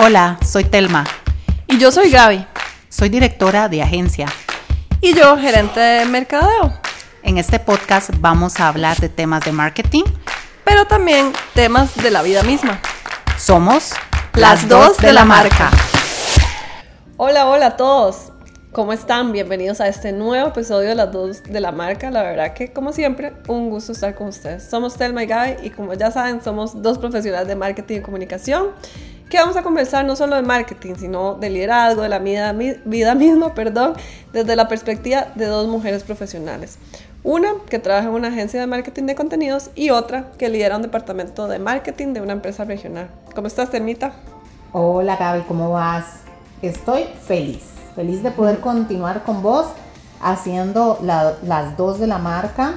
Hola, soy Telma. Y yo soy Gaby. Soy directora de agencia. Y yo, gerente de mercadeo. En este podcast vamos a hablar de temas de marketing, pero también temas de la vida misma. Somos las dos de la marca. Hola, hola a todos. ¿Cómo están? Bienvenidos a este nuevo episodio de las dos de la marca. La verdad que, como siempre, un gusto estar con ustedes. Somos Telma y Gaby y como ya saben, somos dos profesionales de marketing y comunicación que vamos a conversar no solo de marketing, sino de liderazgo, de la vida, vida misma, perdón, desde la perspectiva de dos mujeres profesionales. Una que trabaja en una agencia de marketing de contenidos y otra que lidera un departamento de marketing de una empresa regional. ¿Cómo estás, Termita? Hola, Gaby, ¿cómo vas? Estoy feliz Feliz de poder continuar con vos haciendo las dos de la marca.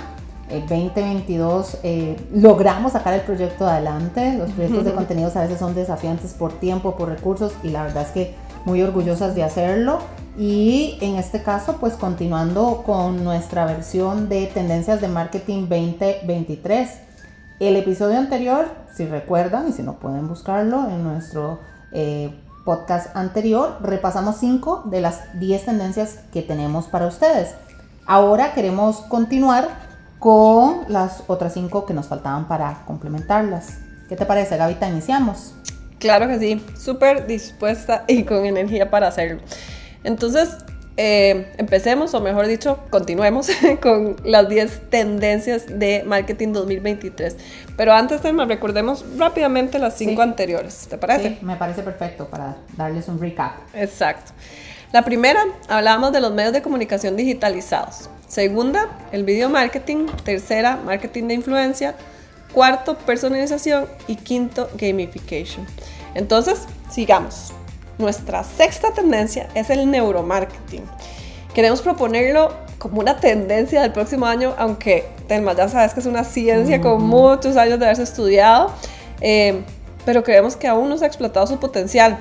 El 2022 eh, logramos sacar el proyecto adelante. Los proyectos de contenidos a veces son desafiantes por tiempo, por recursos y la verdad es que muy orgullosas de hacerlo. Y en este caso, pues continuando con nuestra versión de Tendencias de Marketing 2023. El episodio anterior, si recuerdan y si no pueden buscarlo en nuestro eh, podcast anterior repasamos 5 de las 10 tendencias que tenemos para ustedes. Ahora queremos continuar con las otras 5 que nos faltaban para complementarlas. ¿Qué te parece, Gavita? Iniciamos. Claro que sí, súper dispuesta y con energía para hacerlo. Entonces, eh, empecemos, o mejor dicho, continuemos con las 10 tendencias de marketing 2023. Pero antes, de recordemos rápidamente las 5 anteriores, ¿te parece? Sí, me parece perfecto para darles un recap. Exacto. La primera, hablábamos de los medios de comunicación digitalizados. Segunda, el video marketing. Tercera, marketing de influencia. Cuarto, personalización. Y quinto, gamification. Entonces, sigamos. Nuestra sexta tendencia es el neuromarketing. Queremos proponerlo como una tendencia del próximo año, aunque Telma ya sabes que es una ciencia con muchos años de haberse estudiado, eh, pero creemos que aún no se ha explotado su potencial.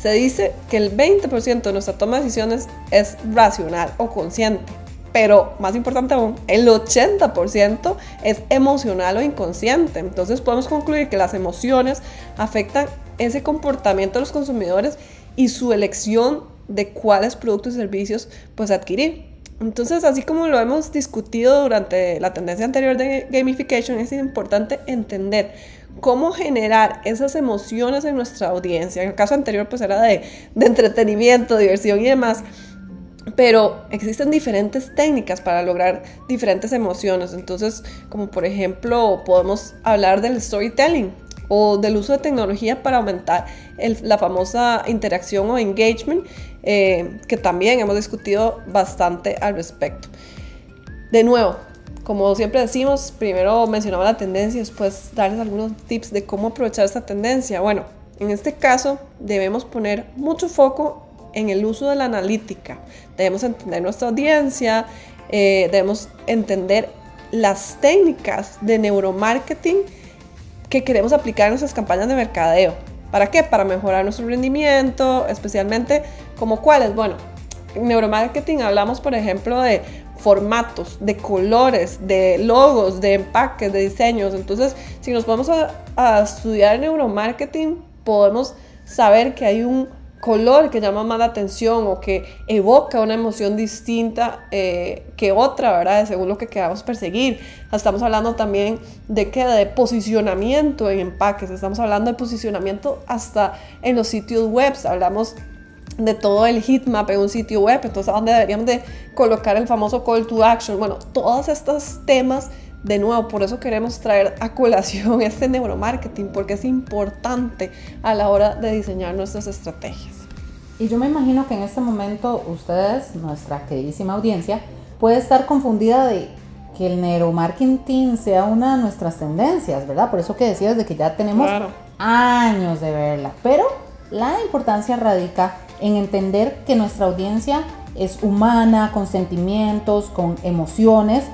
Se dice que el 20% de nuestra toma de decisiones es racional o consciente, pero más importante aún, el 80% es emocional o inconsciente. Entonces podemos concluir que las emociones afectan ese comportamiento de los consumidores y su elección de cuáles productos y servicios pues adquirir. Entonces, así como lo hemos discutido durante la tendencia anterior de gamification, es importante entender cómo generar esas emociones en nuestra audiencia. En el caso anterior, pues era de, de entretenimiento, diversión y demás. Pero existen diferentes técnicas para lograr diferentes emociones. Entonces, como por ejemplo, podemos hablar del storytelling o del uso de tecnología para aumentar la famosa interacción o engagement, eh, que también hemos discutido bastante al respecto. De nuevo, como siempre decimos, primero mencionaba la tendencia, después darles algunos tips de cómo aprovechar esta tendencia. Bueno, en este caso debemos poner mucho foco en el uso de la analítica. Debemos entender nuestra audiencia, eh, debemos entender las técnicas de neuromarketing que queremos aplicar en nuestras campañas de mercadeo. ¿Para qué? Para mejorar nuestro rendimiento, especialmente como cuáles. Bueno, en neuromarketing hablamos, por ejemplo, de formatos, de colores, de logos, de empaques, de diseños. Entonces, si nos vamos a, estudiar neuromarketing, podemos saber que hay un color que llama más la atención o que evoca una emoción distinta eh, que otra, ¿verdad? Según lo que queramos perseguir. Estamos hablando también de que de posicionamiento en empaques, estamos hablando de posicionamiento hasta en los sitios web, hablamos de todo el heatmap en un sitio web, entonces a dónde deberíamos de colocar el famoso call to action. Bueno, todos estos temas de nuevo, por eso queremos traer a colación este neuromarketing, porque es importante a la hora de diseñar nuestras estrategias. Y yo me imagino que en este momento ustedes, nuestra queridísima audiencia, puede estar confundida de que el neuromarketing sea una de nuestras tendencias, ¿verdad? Por eso que decías de que ya tenemos años de verla. Pero la importancia radica en entender que nuestra audiencia es humana, con sentimientos, con emociones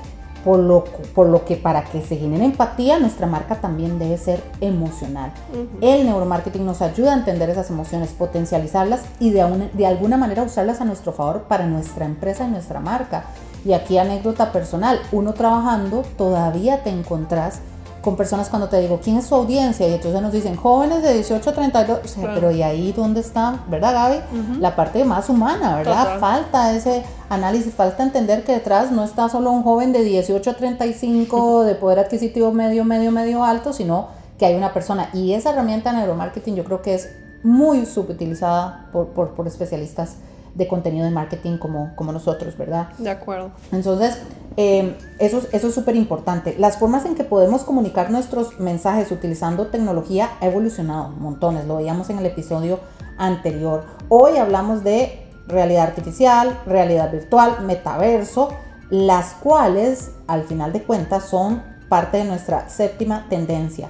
por lo, por lo que para que se genere empatía, nuestra marca también debe ser emocional. El neuromarketing nos ayuda a entender esas emociones, potencializarlas y de, de alguna manera usarlas a nuestro favor para nuestra empresa y nuestra marca. Y aquí anécdota personal, uno trabajando todavía te encontrás con personas cuando te digo, ¿quién es su audiencia? Y entonces nos dicen, jóvenes de 18 a 32, o sea, pero ¿y ahí dónde está, verdad Gaby? La parte más humana, ¿verdad? Falta ese análisis, falta entender que detrás no está solo un joven de 18 a 35 de poder adquisitivo medio, medio, medio alto, sino que hay una persona. Y esa herramienta de neuromarketing yo creo que es muy subutilizada por, por, por especialistas de contenido de marketing como, como nosotros, ¿verdad? De acuerdo. Entonces, eh, eso, eso es súper importante. Las formas en que podemos comunicar nuestros mensajes utilizando tecnología ha evolucionado montones, lo veíamos en el episodio anterior. Hoy hablamos de realidad artificial, realidad virtual, metaverso, las cuales al final de cuentas son parte de nuestra séptima tendencia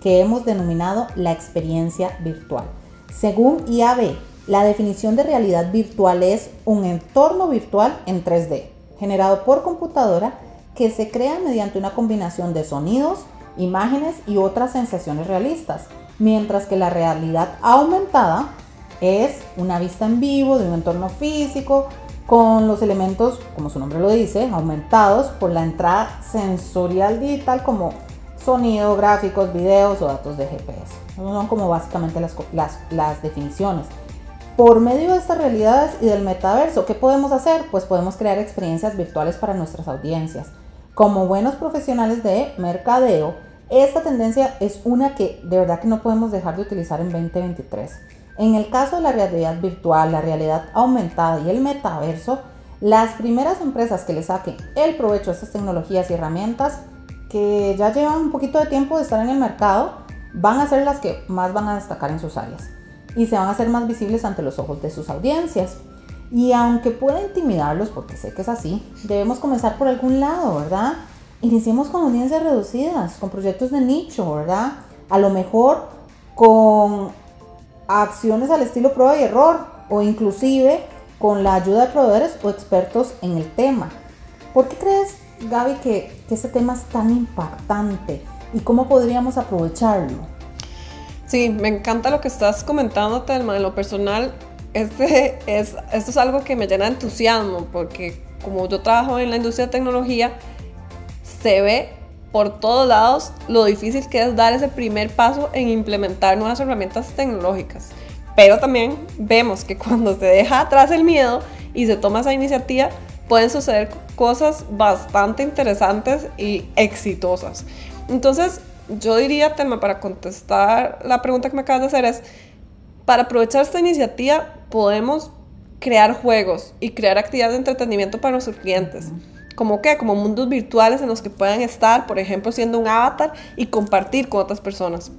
que hemos denominado la experiencia virtual. Según IAB, la definición de realidad virtual es un entorno virtual en 3D, generado por computadora que se crea mediante una combinación de sonidos, imágenes y otras sensaciones realistas, mientras que la realidad aumentada es una vista en vivo de un entorno físico con los elementos, como su nombre lo dice, aumentados por la entrada sensorial digital como sonido, gráficos, videos o datos de GPS. son como básicamente las, definiciones. Por medio de estas realidades y del metaverso, ¿qué podemos hacer? Pues podemos crear experiencias virtuales para nuestras audiencias. Como buenos profesionales de mercadeo, esta tendencia es una que de verdad que no podemos dejar de utilizar en 2023. En el caso de la realidad virtual, la realidad aumentada y el metaverso, las primeras empresas que le saquen el provecho a estas tecnologías y herramientas que ya llevan un poquito de tiempo de estar en el mercado, van a ser las que más van a destacar en sus áreas y se van a hacer más visibles ante los ojos de sus audiencias. Y aunque pueda intimidarlos, porque sé que es así, debemos comenzar por algún lado, ¿verdad? Iniciemos con audiencias reducidas, con proyectos de nicho, ¿verdad? A lo mejor con acciones al estilo prueba y error o inclusive con la ayuda de proveedores o expertos en el tema. ¿Por qué crees, Gaby, que, que este tema es tan impactante y cómo podríamos aprovecharlo? Sí, me encanta lo que estás comentando, Telma. En lo personal, este es, esto es algo que me llena de entusiasmo, porque como yo trabajo en la industria de tecnología, se ve por todos lados lo difícil que es dar ese primer paso en implementar nuevas herramientas tecnológicas. Pero también vemos que cuando se deja atrás el miedo y se toma esa iniciativa, pueden suceder cosas bastante interesantes y exitosas. Entonces, yo diría, tema, para contestar la pregunta que me acabas de hacer es, para aprovechar esta iniciativa podemos crear juegos y crear actividades de entretenimiento para nuestros clientes. ¿Como qué? Como mundos virtuales en los que puedan estar, por ejemplo, siendo un avatar y compartir con otras personas.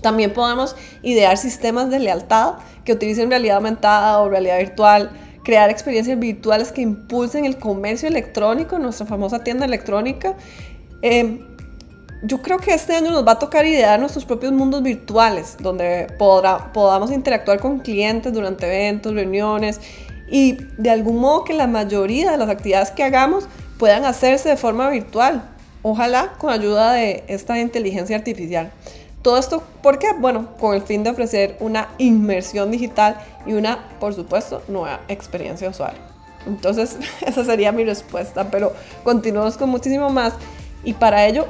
También podemos idear sistemas de lealtad que utilicen realidad aumentada o realidad virtual, crear experiencias virtuales que impulsen el comercio electrónico, nuestra famosa tienda electrónica. Eh, yo creo que este año nos va a tocar idear nuestros propios mundos virtuales, donde podamos interactuar con clientes durante eventos, reuniones y de algún modo que la mayoría de las actividades que hagamos puedan hacerse de forma virtual, ojalá con ayuda de esta inteligencia artificial. Todo esto, ¿por qué? Bueno, con el fin de ofrecer una inmersión digital y una, por supuesto, nueva experiencia usual. Entonces, esa sería mi respuesta, pero continuamos con muchísimo más y para ello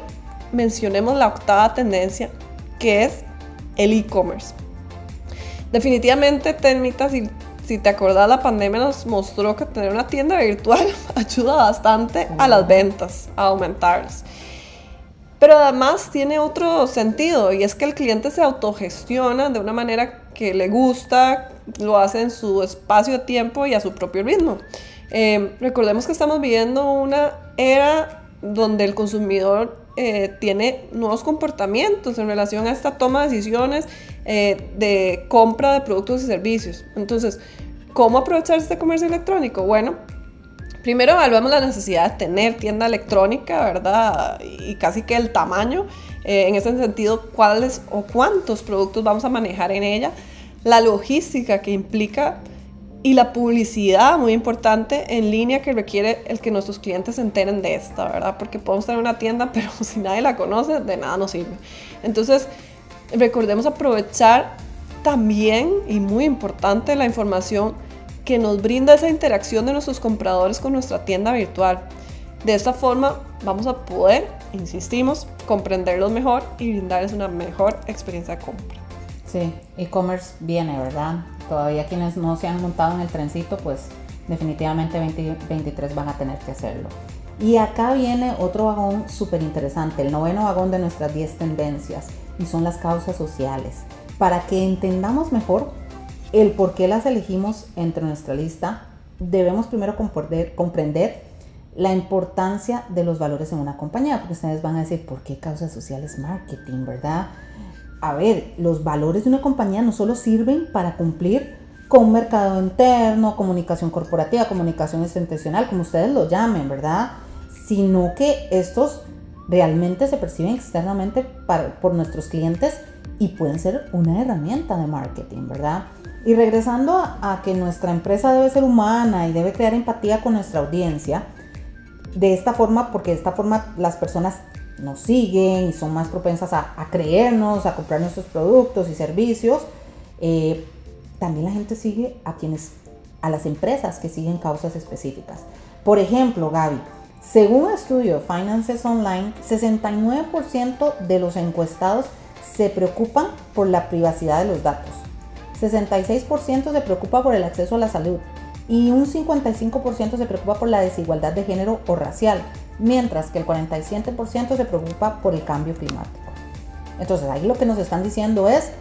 mencionemos la octava tendencia, que es el e-commerce. Definitivamente, Termita, si, si te acordás, la pandemia nos mostró que tener una tienda virtual ayuda bastante a las ventas, a aumentarlas. Pero además tiene otro sentido y es que el cliente se autogestiona de una manera que le gusta, lo hace en su espacio de tiempo y a su propio ritmo. Eh, recordemos que estamos viviendo una era donde el consumidor eh, tiene nuevos comportamientos en relación a esta toma de decisiones eh, de compra de productos y servicios. Entonces, ¿cómo aprovechar este comercio electrónico? Bueno, primero evaluamos la necesidad de tener tienda electrónica, ¿verdad? Y casi que el tamaño, eh, en ese sentido, cuáles o cuántos productos vamos a manejar en ella, la logística que implica y la publicidad muy importante en línea que requiere el que nuestros clientes se enteren de esta, ¿verdad? Porque podemos tener una tienda, pero si nadie la conoce, de nada nos sirve. Entonces, recordemos aprovechar también, y muy importante, la información que nos brinda esa interacción de nuestros compradores con nuestra tienda virtual. De esta forma vamos a poder insistimos, comprenderlos mejor y brindarles una mejor experiencia de compra. Sí, e-commerce viene, ¿verdad? Todavía quienes no se han montado en el trencito, pues definitivamente 2023 van a tener que hacerlo. Y acá viene otro vagón súper interesante, el noveno vagón de nuestras 10 tendencias, y son las causas sociales. Para que entendamos mejor el por qué las elegimos entre nuestra lista, debemos primero comprender, la importancia de los valores en una compañía, porque ustedes van a decir, ¿por qué causas sociales marketing, verdad? A ver, los valores de una compañía no solo sirven para cumplir con un mercado interno, comunicación corporativa, comunicación institucional, como ustedes lo llamen, ¿verdad? Sino que estos realmente se perciben externamente por nuestros clientes y pueden ser una herramienta de marketing, ¿verdad? Y regresando a, que nuestra empresa debe ser humana y debe crear empatía con nuestra audiencia, de esta forma, porque de esta forma las personas nos siguen y son más propensas a, creernos, a comprar nuestros productos y servicios, eh, también la gente sigue a quienes, a las empresas que siguen causas específicas. Por ejemplo, Gaby, según un estudio de Finances Online, 69% de los encuestados se preocupan por la privacidad de los datos. 66% se preocupa por el acceso a la salud y un 55% se preocupa por la desigualdad de género o racial, mientras que el 47% se preocupa por el cambio climático. Entonces ahí lo que nos están diciendo es,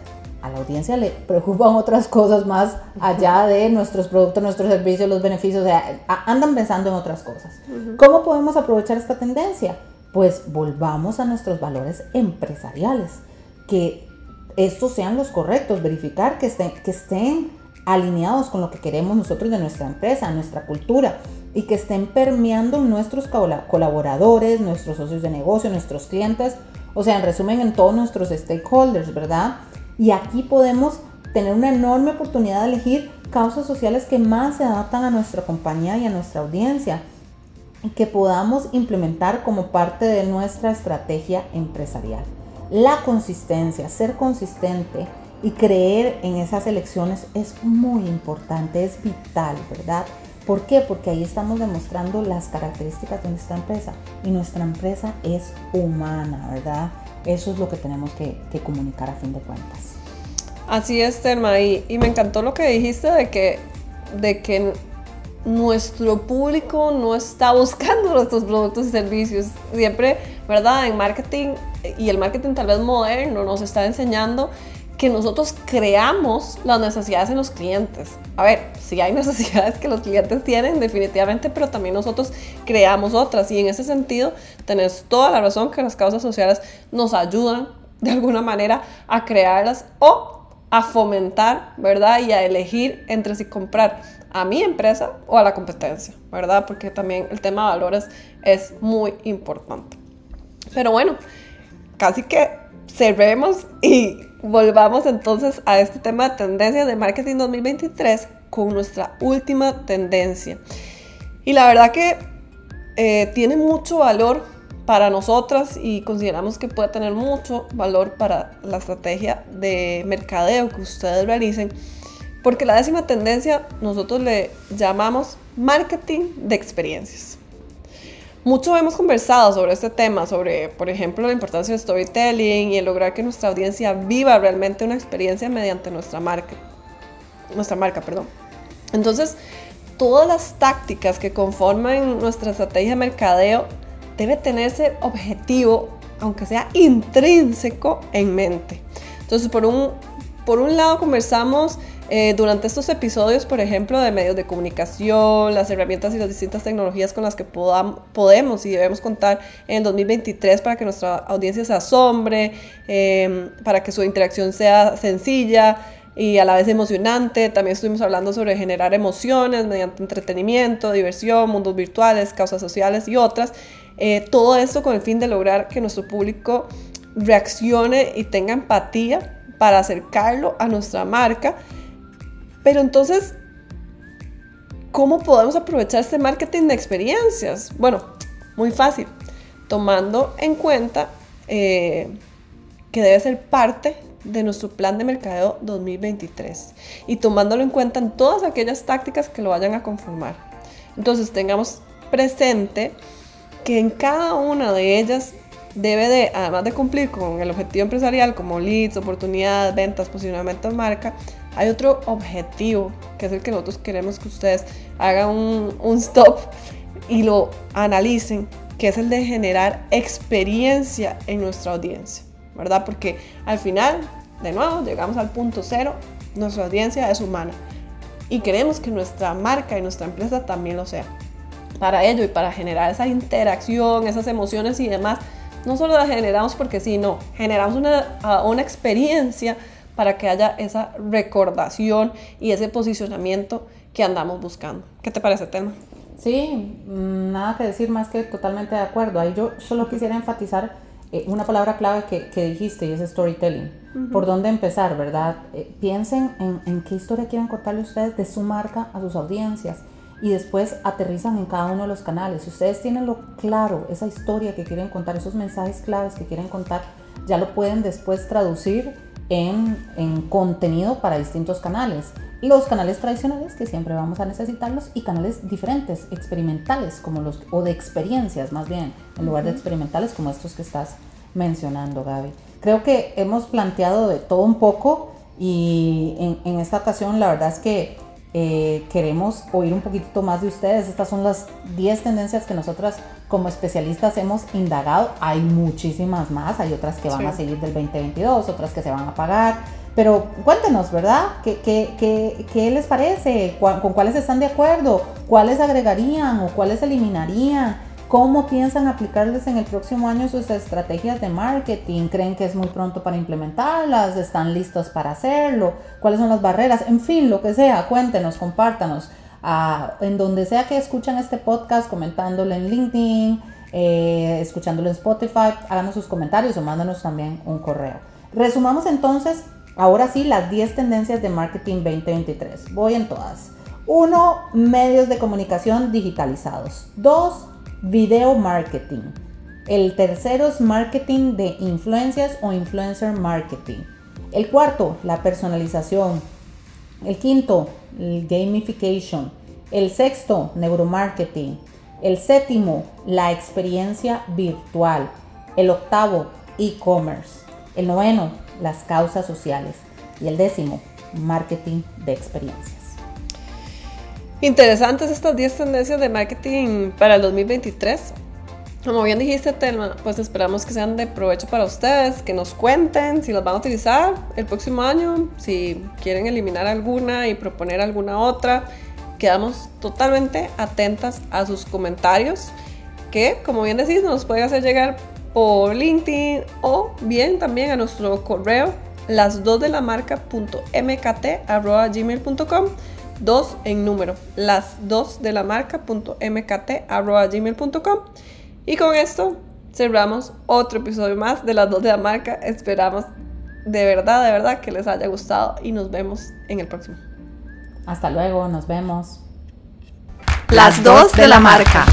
a la audiencia le preocupan otras cosas más allá de nuestros productos, nuestros servicios, los beneficios, o sea, andan pensando en otras cosas. ¿Cómo podemos aprovechar esta tendencia? Pues volvamos a nuestros valores empresariales, que estos sean los correctos, verificar que estén, que estén alineados con lo que queremos nosotros de nuestra empresa, nuestra cultura y que estén permeando nuestros colaboradores, nuestros socios de negocio, nuestros clientes, o sea, en resumen, en todos nuestros stakeholders, ¿verdad? Y aquí podemos tener una enorme oportunidad de elegir causas sociales que más se adaptan a nuestra compañía y a nuestra audiencia y que podamos implementar como parte de nuestra estrategia empresarial la consistencia, ser consistente y creer en esas elecciones es muy importante, es vital, ¿verdad? ¿Por qué? Porque ahí estamos demostrando las características de nuestra empresa y nuestra empresa es humana, ¿verdad? Eso es lo que tenemos que, comunicar a fin de cuentas. Así es, Terma, y, y, me encantó lo que dijiste de que, de que nuestro público no está buscando nuestros productos y servicios. Siempre, ¿verdad? En marketing y el marketing tal vez moderno nos está enseñando que nosotros creamos las necesidades en los clientes. A ver, sí hay necesidades que los clientes tienen definitivamente, pero también nosotros creamos otras. Y en ese sentido, tenés toda la razón que las causas sociales nos ayudan de alguna manera a crearlas o a fomentar, ¿verdad? Y a elegir entre si comprar a mi empresa o a la competencia, ¿verdad? Porque también el tema de valores es muy importante. Pero bueno, casi que cerremos y volvamos entonces a este tema de tendencias de marketing 2023 con nuestra última tendencia. Y la verdad que eh, tiene mucho valor para nosotras y consideramos que puede tener mucho valor para la estrategia de mercadeo que ustedes realicen porque la décima tendencia nosotros le llamamos marketing de experiencias. Mucho hemos conversado sobre este tema, sobre, por ejemplo, la importancia del storytelling y el lograr que nuestra audiencia viva realmente una experiencia mediante nuestra marca. Nuestra marca, perdón. Entonces, todas las tácticas que conforman nuestra estrategia de mercadeo debe tenerse objetivo, aunque sea intrínseco, en mente. Entonces, por un, por un lado, conversamos eh, durante estos episodios, por ejemplo, de medios de comunicación, las herramientas y las distintas tecnologías con las que podemos y debemos contar en 2023 para que nuestra audiencia se asombre, em, para que su interacción sea sencilla y a la vez emocionante. También estuvimos hablando sobre generar emociones mediante entretenimiento, diversión, mundos virtuales, causas sociales y otras. Eh, todo esto con el fin de lograr que nuestro público reaccione y tenga empatía para acercarlo a nuestra marca pero entonces, ¿cómo podemos aprovechar este marketing de experiencias? Bueno, muy fácil, tomando en cuenta eh, que debe ser parte de nuestro plan de mercadeo 2023 y tomándolo en cuenta en todas aquellas tácticas que lo vayan a conformar. Entonces tengamos presente que en cada una de ellas debe de, además de cumplir con el objetivo empresarial como leads, oportunidades, ventas, posicionamiento de marca, hay otro objetivo que es el que nosotros queremos que ustedes hagan un, un stop y lo analicen, que es el de generar experiencia en nuestra audiencia, ¿verdad? Porque al final, de nuevo, llegamos al punto cero, nuestra audiencia es humana y queremos que nuestra marca y nuestra empresa también lo sea. Para ello y para generar esa interacción, esas emociones y demás, no solo la generamos porque sí, no, generamos una, una experiencia para que haya esa recordación y ese posicionamiento que andamos buscando. ¿Qué te parece, Telma? Sí, mm, nada que decir más que totalmente de acuerdo. Ahí yo solo quisiera enfatizar eh, una palabra clave que, que, dijiste y es storytelling. ¿Por dónde empezar, verdad? Eh, piensen en, en, qué historia quieren contarle ustedes de su marca a sus audiencias y después aterrizan en cada uno de los canales. Si ustedes tienen lo claro, esa historia que quieren contar, esos mensajes claves que quieren contar, ya lo pueden después traducir en, en contenido para distintos canales. Los canales tradicionales que siempre vamos a necesitarlos y canales diferentes, experimentales como los o de experiencias más bien, en lugar de experimentales como estos que estás mencionando, Gaby. Creo que hemos planteado de todo un poco y en, en esta ocasión la verdad es que eh, queremos oír un poquito más de ustedes. Estas son las 10 tendencias que nosotras como especialistas hemos indagado. Hay muchísimas más, hay otras que van a seguir del 2022, otras que se van a pagar. Pero cuéntenos, ¿verdad? ¿Qué, qué, qué, qué les parece? ¿Con cuáles están de acuerdo? ¿Cuáles agregarían o cuáles eliminarían? ¿Cómo piensan aplicarles en el próximo año sus estrategias de marketing? ¿Creen que es muy pronto para implementarlas? ¿Están listos para hacerlo? ¿Cuáles son las barreras? En fin, lo que sea, cuéntenos, compártanos. Ah, en donde sea que escuchan este podcast, comentándolo en LinkedIn, eh, escuchándolo en Spotify, háganos sus comentarios o mándanos también un correo. Resumamos entonces, ahora sí, las 10 tendencias de marketing 2023. Voy en todas. 1. Medios de comunicación digitalizados. 2 video marketing. El tercero es marketing de influencias o influencer marketing. El cuarto, la personalización. El quinto, gamification. El sexto, neuromarketing. El séptimo, la experiencia virtual. El octavo, e-commerce. El noveno, las causas sociales. Y el décimo, marketing de experiencias. Interesantes estas 10 tendencias de marketing para el 2023. Como bien dijiste, Telma, pues esperamos que sean de provecho para ustedes, que nos cuenten si las van a utilizar el próximo año, si quieren eliminar alguna y proponer alguna otra. Quedamos totalmente atentas a sus comentarios, que como bien decís, nos pueden hacer llegar por LinkedIn o bien también a nuestro correo las dos de la 2 en número, las 2 de la marca.mkt.gmail.com. Y con esto cerramos otro episodio más de las 2 de la marca. Esperamos de verdad, de verdad que les haya gustado y nos vemos en el próximo. Hasta luego, nos vemos. Las 2 de la marca.